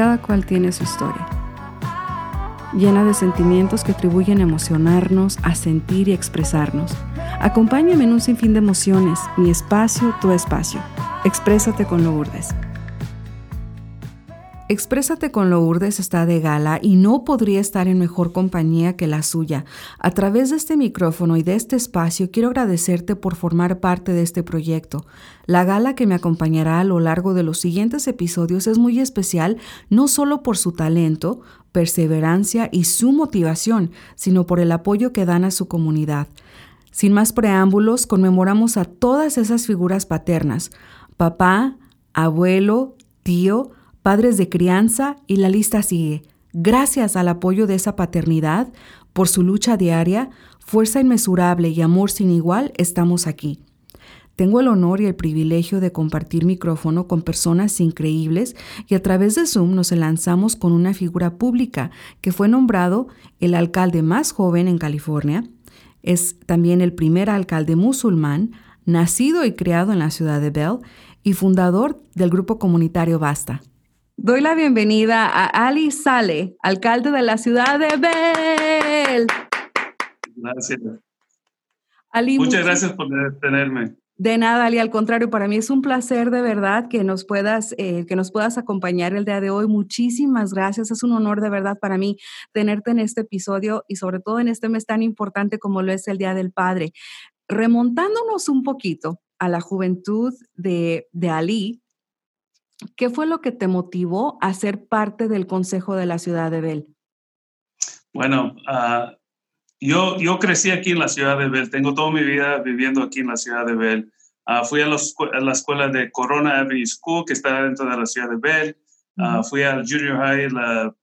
cada cual tiene su historia, llena de sentimientos que atribuyen a emocionarnos, a sentir y expresarnos. Acompáñame en un sinfín de emociones, mi espacio, tu espacio. Exprésate con Lourdes. Exprésate con Lourdes está de gala y no podría estar en mejor compañía que la suya. A través de este micrófono y de este espacio quiero agradecerte por formar parte de este proyecto. La gala que me acompañará a lo largo de los siguientes episodios es muy especial no solo por su talento, perseverancia y su motivación, sino por el apoyo que dan a su comunidad. Sin más preámbulos, conmemoramos a todas esas figuras paternas, papá, abuelo, tío, padres de crianza y la lista sigue. Gracias al apoyo de esa paternidad, por su lucha diaria, fuerza inmesurable y amor sin igual, estamos aquí. Tengo el honor y el privilegio de compartir micrófono con personas increíbles y a través de Zoom nos lanzamos con una figura pública que fue nombrado el alcalde más joven en California. Es también el primer alcalde musulmán, nacido y criado en la ciudad de Bell y fundador del grupo comunitario Basta. Doy la bienvenida a Ali Sale, alcalde de la ciudad de Bell. Gracias. Muchas gracias por tenerme. De nada, Ali, al contrario, para mí es un placer de verdad que nos puedas, eh, que nos puedas acompañar el día de hoy. Muchísimas gracias. Es un honor de verdad para mí tenerte en este episodio y sobre todo en este mes tan importante como lo es el Día del Padre. Remontándonos un poquito a la juventud de, de Ali, ¿Qué fue lo que te motivó a ser parte del Consejo de la Ciudad de Bell? Bueno, ah, yo, yo crecí aquí en la ciudad de Bell, tengo toda mi vida viviendo aquí en la ciudad de Bell. Ah, fui a, la escuela de Corona Avenue School, que está dentro de la ciudad de Bell. Ah, fui al Junior High, la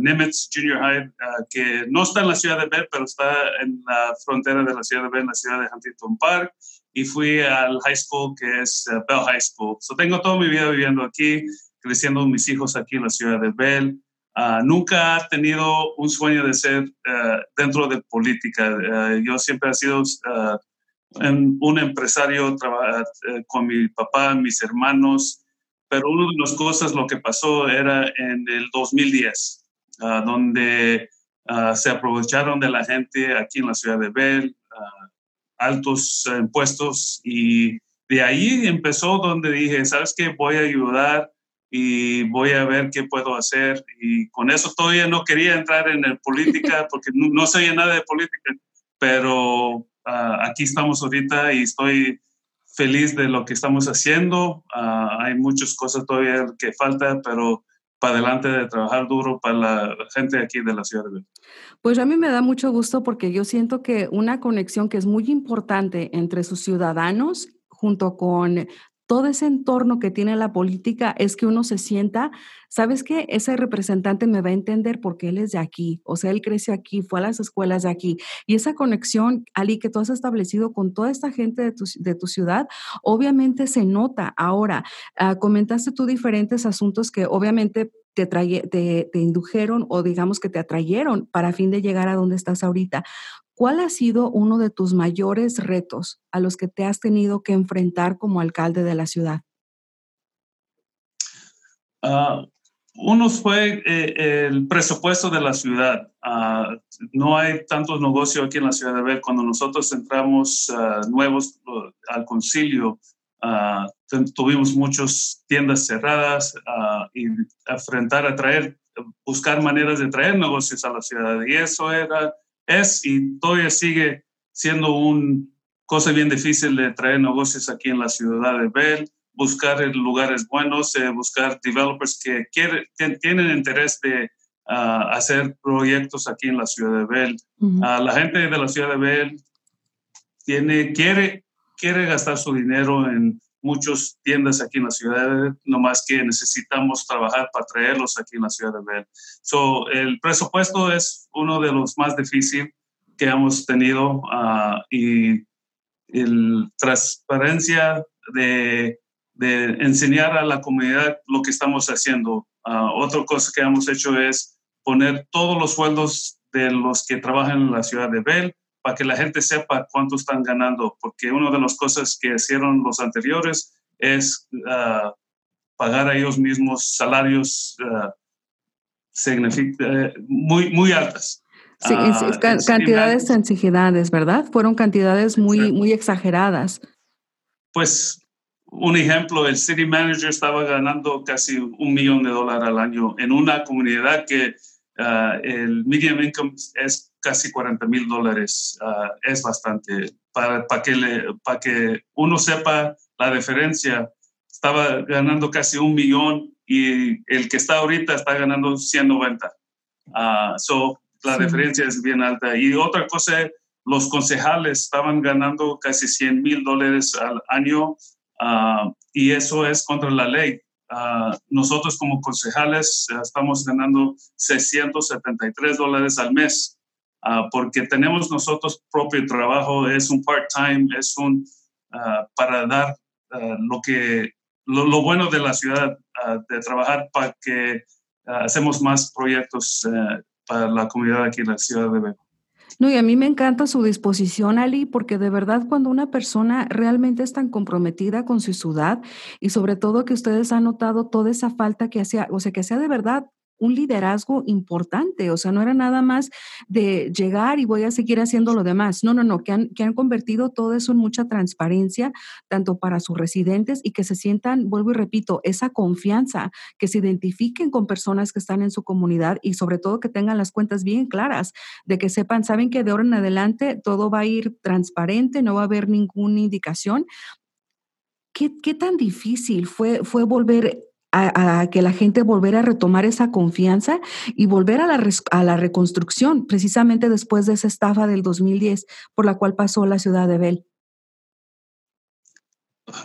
Nimitz Junior High, que no está en la ciudad de Bell, pero está en la frontera de la ciudad de Bell, en la ciudad de Huntington Park y fui al high school que es uh, Bell High School. So tengo toda mi vida viviendo aquí, creciendo mis hijos aquí en la ciudad de Bell. Uh, nunca he tenido un sueño de ser uh, dentro de política. yo siempre he sido un empresario con mi papá, mis hermanos, pero una de las cosas lo que pasó era en el 2010, donde se aprovecharon de la gente aquí en la ciudad de Bell, altos impuestos y de ahí empezó donde dije, ¿sabes qué? Voy a ayudar y voy a ver qué puedo hacer. Y con eso todavía no quería entrar en el política porque no, no sabía nada de política, pero ah, aquí estamos ahorita y estoy feliz de lo que estamos haciendo. Ah, hay muchas cosas todavía que falta, pero para adelante de trabajar duro para la gente aquí de la ciudad de Pues a mí me da mucho gusto porque yo siento que una conexión que es muy importante entre sus ciudadanos junto con todo ese entorno que tiene la política es que uno se sienta, ¿sabes qué? Ese representante me va a entender porque él es de aquí, o sea, él creció aquí, fue a las escuelas de aquí. Y esa conexión, Ali, que tú has establecido con toda esta gente de tu, ciudad, obviamente se nota. Ahora, ah, comentaste tú diferentes asuntos que obviamente te, te, te, indujeron o digamos que te atrayeron para fin de llegar a donde estás ahorita. ¿Cuál ha sido uno de tus mayores retos a los que te has tenido que enfrentar como alcalde de la ciudad? Uh, uno fue eh, el presupuesto de la ciudad. Uh, no hay tantos negocios aquí en la ciudad de Bell. Cuando nosotros entramos uh, nuevos al concilio, tuvimos muchas tiendas cerradas y enfrentar a traer, buscar maneras de traer negocios a la ciudad. Y eso era es y todavía sigue siendo una cosa bien difícil de traer negocios aquí en la ciudad de Bell, buscar lugares buenos, eh, buscar developers que quieren, tienen interés de ah, hacer proyectos aquí en la ciudad de Bell. Ah, la gente de la ciudad de Bell tiene, quiere, quiere gastar su dinero en muchas tiendas aquí en la ciudad, no más que necesitamos trabajar para traerlos aquí en la ciudad de Bell. So, el presupuesto es uno de los más difíciles que hemos tenido uh, y la transparencia de, enseñar a la comunidad lo que estamos haciendo. Uh, otra cosa que hemos hecho es poner todos los sueldos de los que trabajan en la ciudad de Bell para que la gente sepa cuánto están ganando, porque una de las cosas que hicieron los anteriores es ah, pagar a ellos mismos salarios ah, significa, muy, muy altas. Sí, es, cantidades sensibilidades, ¿verdad? Fueron cantidades muy, muy exageradas. Pues un ejemplo, el city manager estaba ganando casi un millón de dólares al año en una comunidad que ah, el median income es casi 40 mil dólares. Ah, es bastante. Para, para, que le, para que uno sepa la diferencia, estaba ganando casi un millón y el que está ahorita está ganando 190. Uh, so, la diferencia es bien alta. Y otra cosa, los concejales estaban ganando casi 100 mil dólares al año Ah, y eso es contra la ley. Ah, nosotros como concejales eh, estamos ganando 673 dólares al mes uh, porque tenemos nosotros propio trabajo, es un part-time, es un para dar lo que lo, bueno de la ciudad, de trabajar para que hacemos más proyectos eh, para la comunidad aquí en la ciudad de Beco. No, y a mí me encanta su disposición, Ali, porque de verdad cuando una persona realmente es tan comprometida con su ciudad y sobre todo que ustedes han notado toda esa falta que hacía, o sea, que sea de verdad un liderazgo importante, o sea, no era nada más de llegar y voy a seguir haciendo lo demás. No, no, no, que han, que han convertido todo eso en mucha transparencia, tanto para sus residentes y que se sientan, vuelvo y repito, esa confianza, que se identifiquen con personas que están en su comunidad y sobre todo que tengan las cuentas bien claras, de que sepan, saben que de ahora en adelante todo va a ir transparente, no va a haber ninguna indicación. ¿Qué, qué tan difícil fue, fue volver a, que la gente volviera a retomar esa confianza y volver a la, a la reconstrucción, precisamente después de esa estafa del 2010 por la cual pasó la ciudad de Bell.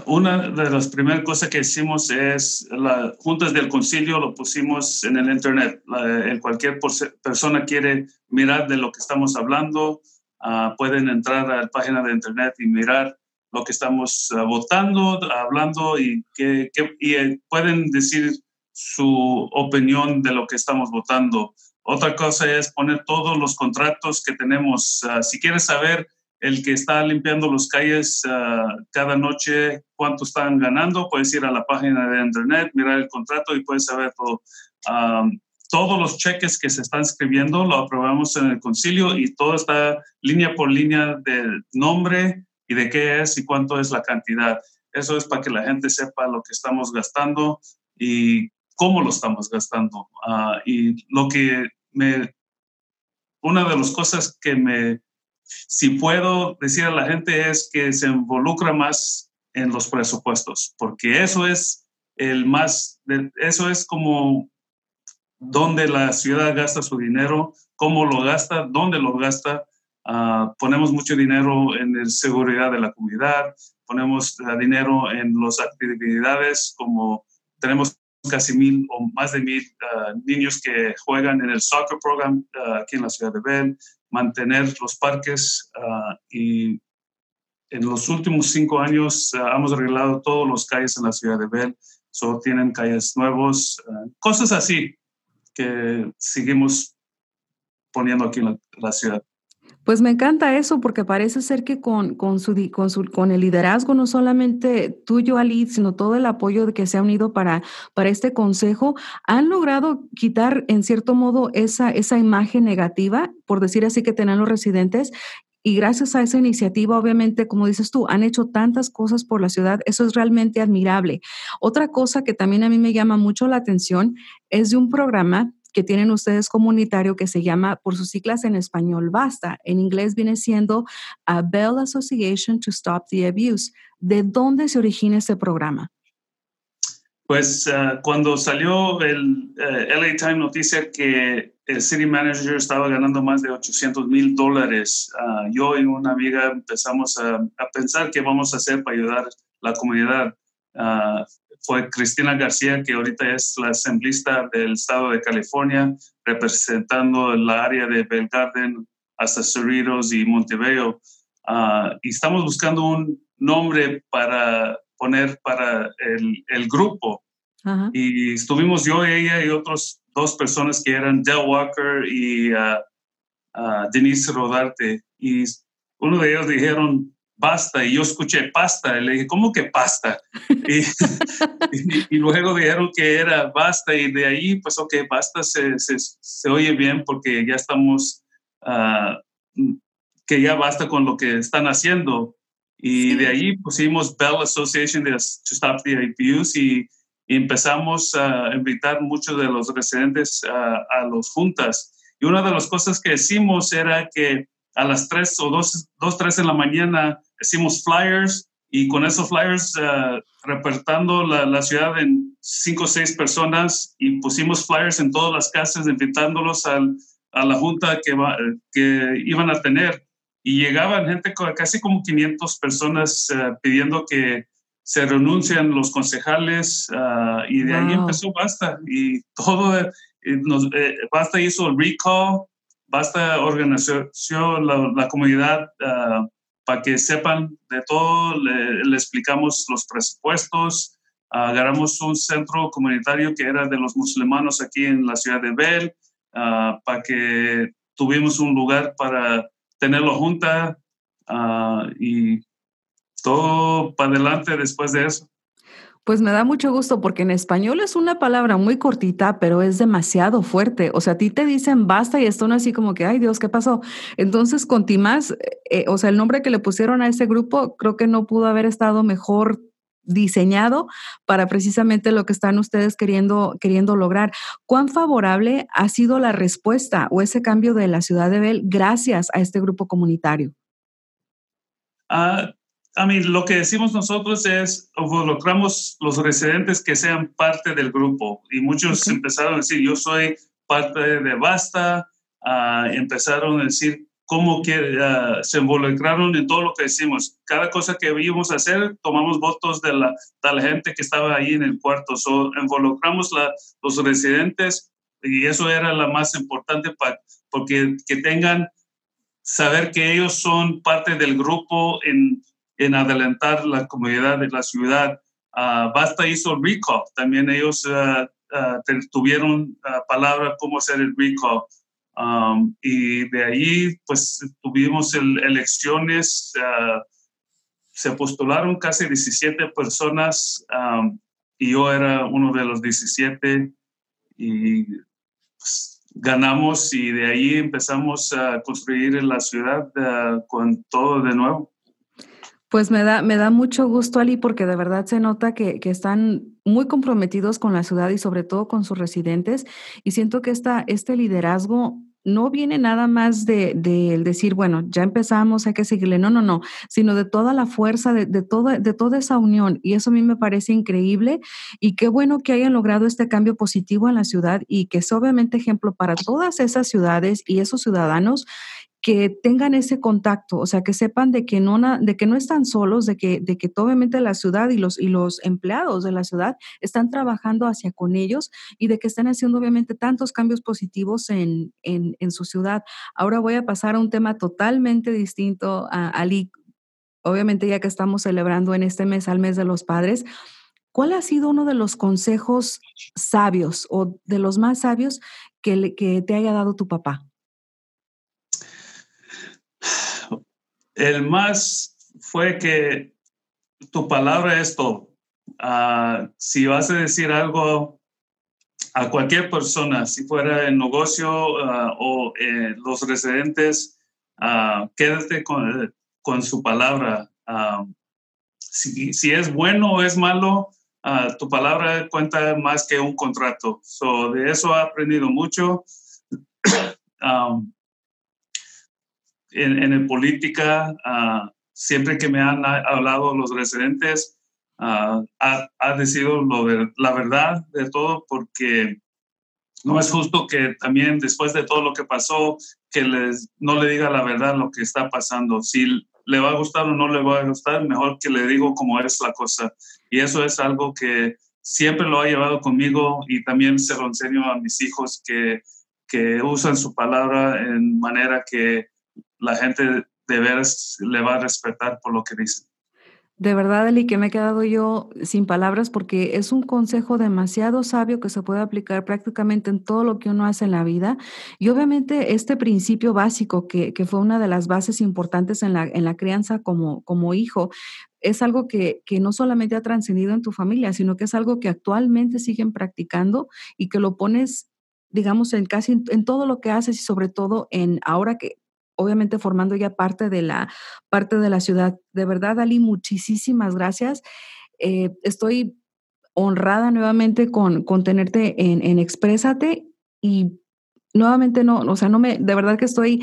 Una de las primeras cosas que hicimos es las juntas del concilio, lo pusimos en el internet. en cualquier persona quiere mirar de lo que estamos hablando, uh, pueden entrar a la página de internet y mirar lo que estamos eh, votando, hablando y, que, y eh, pueden decir su opinión de lo que estamos votando. Otra cosa es poner todos los contratos que tenemos. Ah, si quieres saber el que está limpiando las calles ah, cada noche, cuánto están ganando, puedes ir a la página de internet, mirar el contrato y puedes saber todo. Ah, todos los cheques que se están escribiendo lo aprobamos en el concilio y todo está línea por línea de nombre, y de qué es y cuánto es la cantidad. Eso es para que la gente sepa lo que estamos gastando y cómo lo estamos gastando. Ah, y lo que me, una de las cosas que me, si puedo decir a la gente es que se involucra más en los presupuestos, porque eso es el más, eso es como dónde la ciudad gasta su dinero, cómo lo gasta, dónde lo gasta Ah, ponemos mucho dinero en la seguridad de la comunidad, ponemos ah, dinero en las actividades como tenemos casi mil o más de mil ah, niños que juegan en el soccer program aquí en la ciudad de Bell, mantener los parques y en los últimos cinco años hemos arreglado todos los calles en la ciudad de Bell, solo tienen calles nuevos, cosas así que seguimos poniendo aquí en la ciudad. Pues me encanta eso porque parece ser que con, con, su, con, su, con el liderazgo, no solamente tuyo, Ali, sino todo el apoyo de que se ha unido para, para este consejo, han logrado quitar en cierto modo esa, esa imagen negativa, por decir así, que tenían los residentes y gracias a esa iniciativa, obviamente, como dices tú, han hecho tantas cosas por la ciudad. Eso es realmente admirable. Otra cosa que también a mí me llama mucho la atención es de un programa que tienen ustedes comunitario que se llama, por sus siglas en español, BASTA. En inglés viene siendo a Bell Association to Stop the Abuse. ¿De dónde se origina este programa? Pues ah, cuando salió el eh, LA Times noticia que el city manager estaba ganando más de 800 mil dólares, ah, yo y una amiga empezamos a, a, pensar qué vamos a hacer para ayudar a la comunidad. Fue Cristina García, que ahorita es la asamblista del estado de California, representando el área de Bell Garden hasta Cerritos y Montebello. Ah, y estamos buscando un nombre para poner para el, el grupo. Y estuvimos yo, ella y otras dos personas que eran Del Walker y ah, Denise Rodarte. Y uno de ellos dijeron, basta, y yo escuché pasta, y le dije, ¿cómo que pasta? y, luego dijeron que era basta, y de ahí, pues, ok, basta se, se, oye bien porque ya estamos, uh, que ya basta con lo que están haciendo. Y de ahí pusimos Bell Association to Stop the Abuse y, empezamos a invitar muchos de los residentes a, a los juntas. Y una de las cosas que hicimos era que a las 3 o 2, 2 3 en la mañana hicimos flyers y con esos flyers uh, repartando la, la, ciudad en 5 o 6 personas y pusimos flyers en todas las casas invitándolos al, a la junta que, va, que iban a tener. Y llegaban gente, casi como 500 personas uh, pidiendo que se renuncian los concejales uh, y de ahí empezó Basta. Y todo, eh, nos, eh, Basta hizo el recall, Basta organizó la, la comunidad para que sepan de todo, le, le explicamos los presupuestos, agarramos un centro comunitario que era de los musulmanos aquí en la ciudad de Bell, para que tuvimos un lugar para tenerlo junta uh, y todo para adelante después de eso. Pues me da mucho gusto porque en español es una palabra muy cortita, pero es demasiado fuerte. O sea, a ti te dicen basta y esto no así como que, ay Dios, ¿qué pasó? Entonces, con eh, o sea, el nombre que le pusieron a ese grupo creo que no pudo haber estado mejor diseñado para precisamente lo que están ustedes queriendo, queriendo lograr. ¿Cuán favorable ha sido la respuesta o ese cambio de la ciudad de Bell gracias a este grupo comunitario? Uh, a mí, lo que decimos nosotros es involucramos los residentes que sean parte del grupo y muchos empezaron a decir, yo soy parte de Basta, uh, empezaron a decir cómo que, uh, se involucraron en todo lo que decimos. Cada cosa que íbamos a hacer, tomamos votos de la, de la gente que estaba ahí en el cuarto. So, involucramos la, los residentes y eso era lo más importante para porque que tengan saber que ellos son parte del grupo en en adelantar la comunidad de la ciudad. Uh, Basta hizo el recall, también ellos uh, uh, tuvieron palabra cómo hacer el recall. Um, y de ahí, pues, tuvimos el, elecciones, se postularon casi 17 personas um, y yo era uno de los 17 y pues, ganamos y de ahí empezamos a construir la ciudad con todo de nuevo. Pues me da, me da mucho gusto, Ali, porque de verdad se nota que, que, están muy comprometidos con la ciudad y sobre todo con sus residentes. Y siento que esta, este liderazgo no viene nada más de, de, decir, bueno, ya empezamos, hay que seguirle. No, no, no, sino de toda la fuerza, de, de, toda, de toda esa unión. Y eso a mí me parece increíble. Y qué bueno que hayan logrado este cambio positivo en la ciudad y que es obviamente ejemplo para todas esas ciudades y esos ciudadanos que tengan ese contacto, o sea, que sepan de que no, de que no están solos, de que, de que obviamente la ciudad y los, y los empleados de la ciudad están trabajando hacia con ellos y de que están haciendo obviamente tantos cambios positivos en, en, en su ciudad. Ahora voy a pasar a un tema totalmente distinto a Ali. Obviamente ya que estamos celebrando en este mes al mes de los padres, ¿cuál ha sido uno de los consejos sabios o de los más sabios que, que te haya dado tu papá? El más fue que tu palabra es todo. Uh, si vas a decir algo a cualquier persona, si fuera el negocio uh, o eh, los residentes, uh, quédate con, con, su palabra. Si, si, es bueno o es malo, tu palabra cuenta más que un contrato. So, de eso he aprendido mucho. um, en, en política, uh, siempre que me han hablado los residentes, uh, ha, ha decidido lo de, la verdad de todo porque no es justo que también después de todo lo que pasó, que les, no le diga la verdad lo que está pasando. Si le va a gustar o no le va a gustar, mejor que le digo cómo es la cosa. Y eso es algo que siempre lo ha llevado conmigo y también se lo enseño a mis hijos que, que usan su palabra en manera que la gente de veras le va a respetar por lo que dice. De verdad, Eli, que me he quedado yo sin palabras porque es un consejo demasiado sabio que se puede aplicar prácticamente en todo lo que uno hace en la vida. Y obviamente este principio básico, que, que fue una de las bases importantes en la, en la crianza como, como hijo, es algo que, que no solamente ha trascendido en tu familia, sino que es algo que actualmente siguen practicando y que lo pones digamos, en casi en todo lo que haces y sobre todo en ahora que obviamente formando ya parte de la, parte de la ciudad. De verdad, Ali, muchísimas gracias. Eh, estoy honrada nuevamente con, con tenerte en, en Exprésate y nuevamente no, o sea, no me, de verdad que estoy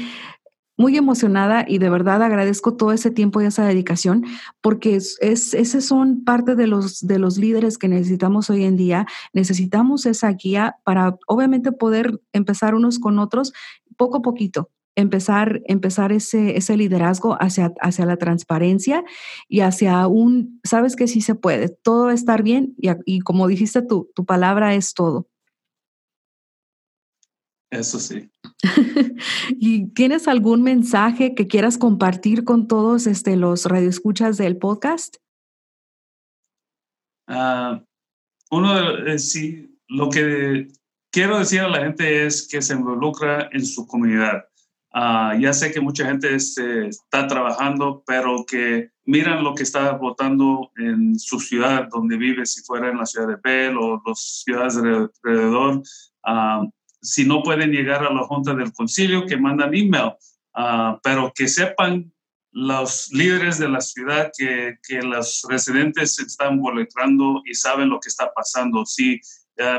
muy emocionada y de verdad agradezco todo ese tiempo y esa dedicación porque es, es son parte de los, de los líderes que necesitamos hoy en día. Necesitamos esa guía para obviamente poder empezar unos con otros poco a poquito empezar, empezar ese, ese liderazgo hacia, hacia la transparencia y hacia un, sabes que sí se puede, todo va a estar bien y, y como dijiste tú, tu palabra es todo. Eso sí. ¿Y tienes algún mensaje que quieras compartir con todos este, los radioescuchas del podcast? Uh, uno de, eh, sí, lo que quiero decir a la gente es que se involucra en su comunidad. Uh, ya sé que mucha gente este, está trabajando, pero que miran lo que está votando en su ciudad donde vive, si fuera en la ciudad de Bell o las ciudades alrededor. Uh, si no pueden llegar a la junta del concilio, que mandan email, uh, pero que sepan los líderes de la ciudad que, que los residentes se están involucrando y saben lo que está pasando. Si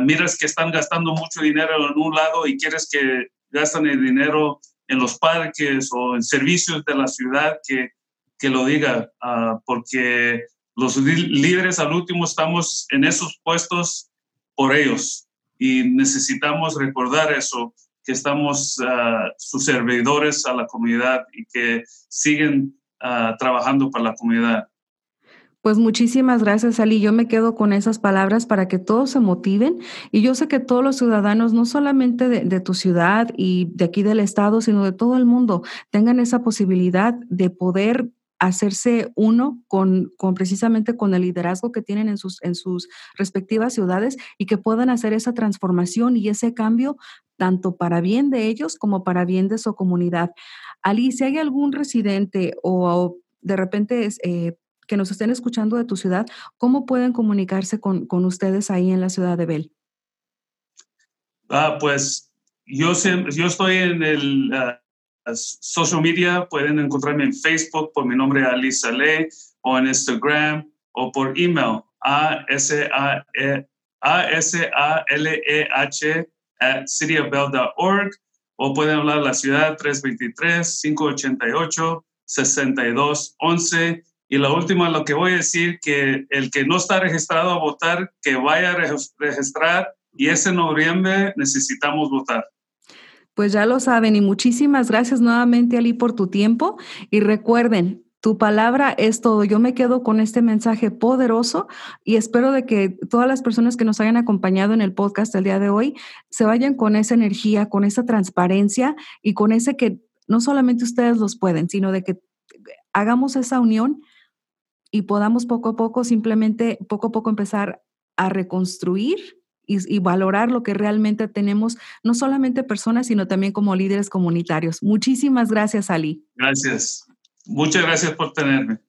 miras que están gastando mucho dinero en un lado y quieres que gastan el dinero en los parques o en servicios de la ciudad que, que lo diga, uh, porque los líderes al último estamos en esos puestos por ellos y necesitamos recordar eso, que estamos uh, sus servidores a la comunidad y que siguen uh, trabajando para la comunidad. Pues muchísimas gracias, Ali. Yo me quedo con esas palabras para que todos se motiven. Y yo sé que todos los ciudadanos, no solamente de, tu ciudad y de aquí del estado, sino de todo el mundo, tengan esa posibilidad de poder hacerse uno con, con, precisamente con el liderazgo que tienen en sus, en sus respectivas ciudades y que puedan hacer esa transformación y ese cambio tanto para bien de ellos como para bien de su comunidad. Ali, si hay algún residente o, de repente eh, que nos estén escuchando de tu ciudad, ¿cómo pueden comunicarse con, con ustedes ahí en la ciudad de Bell? Ah, pues yo, yo estoy en el uh, social media, pueden encontrarme en Facebook por mi nombre Ali Saleh o en Instagram o por email a s a e a s a l e h at cityofbell.org o pueden hablar la ciudad 323 588 6211 y la última, lo que voy a decir, que el que no está registrado a votar, que vaya a registrar y ese noviembre necesitamos votar. Pues ya lo saben y muchísimas gracias nuevamente Ali por tu tiempo y recuerden, tu palabra es todo. Yo me quedo con este mensaje poderoso y espero de que todas las personas que nos hayan acompañado en el podcast el día de hoy se vayan con esa energía, con esa transparencia y con ese que no solamente ustedes los pueden, sino de que hagamos esa unión y podamos poco a poco, simplemente poco a poco empezar a reconstruir y, valorar lo que realmente tenemos, no solamente personas, sino también como líderes comunitarios. Muchísimas gracias, Ali. Gracias. Muchas gracias por tenerme.